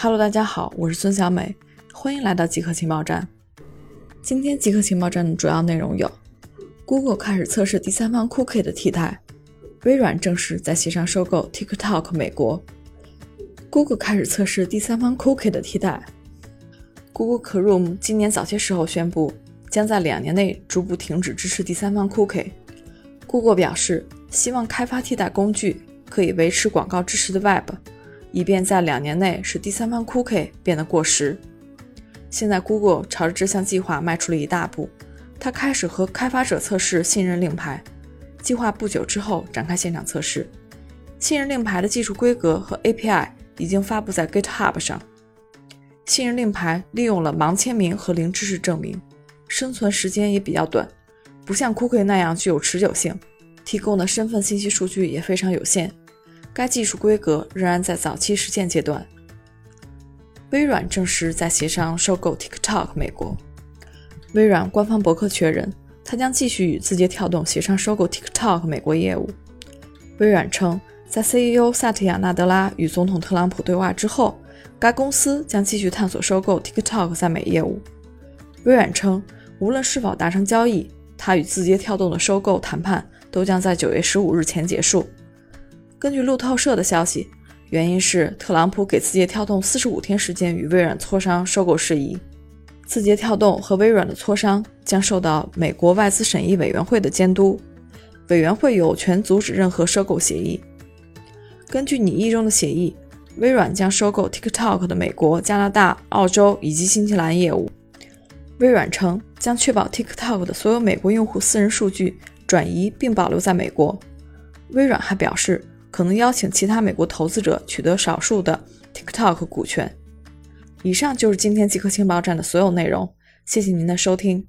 Hello，大家好，我是孙小美，欢迎来到极客情报站。今天极客情报站的主要内容有：Google 开始测试第三方 Cookie 的替代；微软正式在协商收购 TikTok 美国；Google 开始测试第三方 Cookie 的替代；Google Chrome 今年早些时候宣布，将在两年内逐步停止支持第三方 Cookie。Google 表示，希望开发替代工具，可以维持广告支持的 Web。以便在两年内使第三方 Cookie 变得过时。现在，Google 朝着这项计划迈出了一大步。它开始和开发者测试信任令牌，计划不久之后展开现场测试。信任令牌的技术规格和 API 已经发布在 GitHub 上。信任令牌利用了盲签名和零知识证明，生存时间也比较短，不像 Cookie 那样具有持久性，提供的身份信息数据也非常有限。该技术规格仍然在早期实践阶段。微软正式在协商收购 TikTok 美国。微软官方博客确认，它将继续与字节跳动协商收购 TikTok 美国业务。微软称，在 CEO 萨特亚·纳德拉与总统特朗普对话之后，该公司将继续探索收购 TikTok 在美业务。微软称，无论是否达成交易，它与字节跳动的收购谈判都将在9月15日前结束。根据路透社的消息，原因是特朗普给字节跳动四十五天时间与微软磋商收购事宜。字节跳动和微软的磋商将受到美国外资审议委员会的监督，委员会有权阻止任何收购协议。根据拟议中的协议，微软将收购 TikTok 的美国、加拿大、澳洲以及新西兰业务。微软称将确保 TikTok 的所有美国用户私人数据转移并保留在美国。微软还表示。可能邀请其他美国投资者取得少数的 TikTok 股权。以上就是今天极客情报站的所有内容，谢谢您的收听。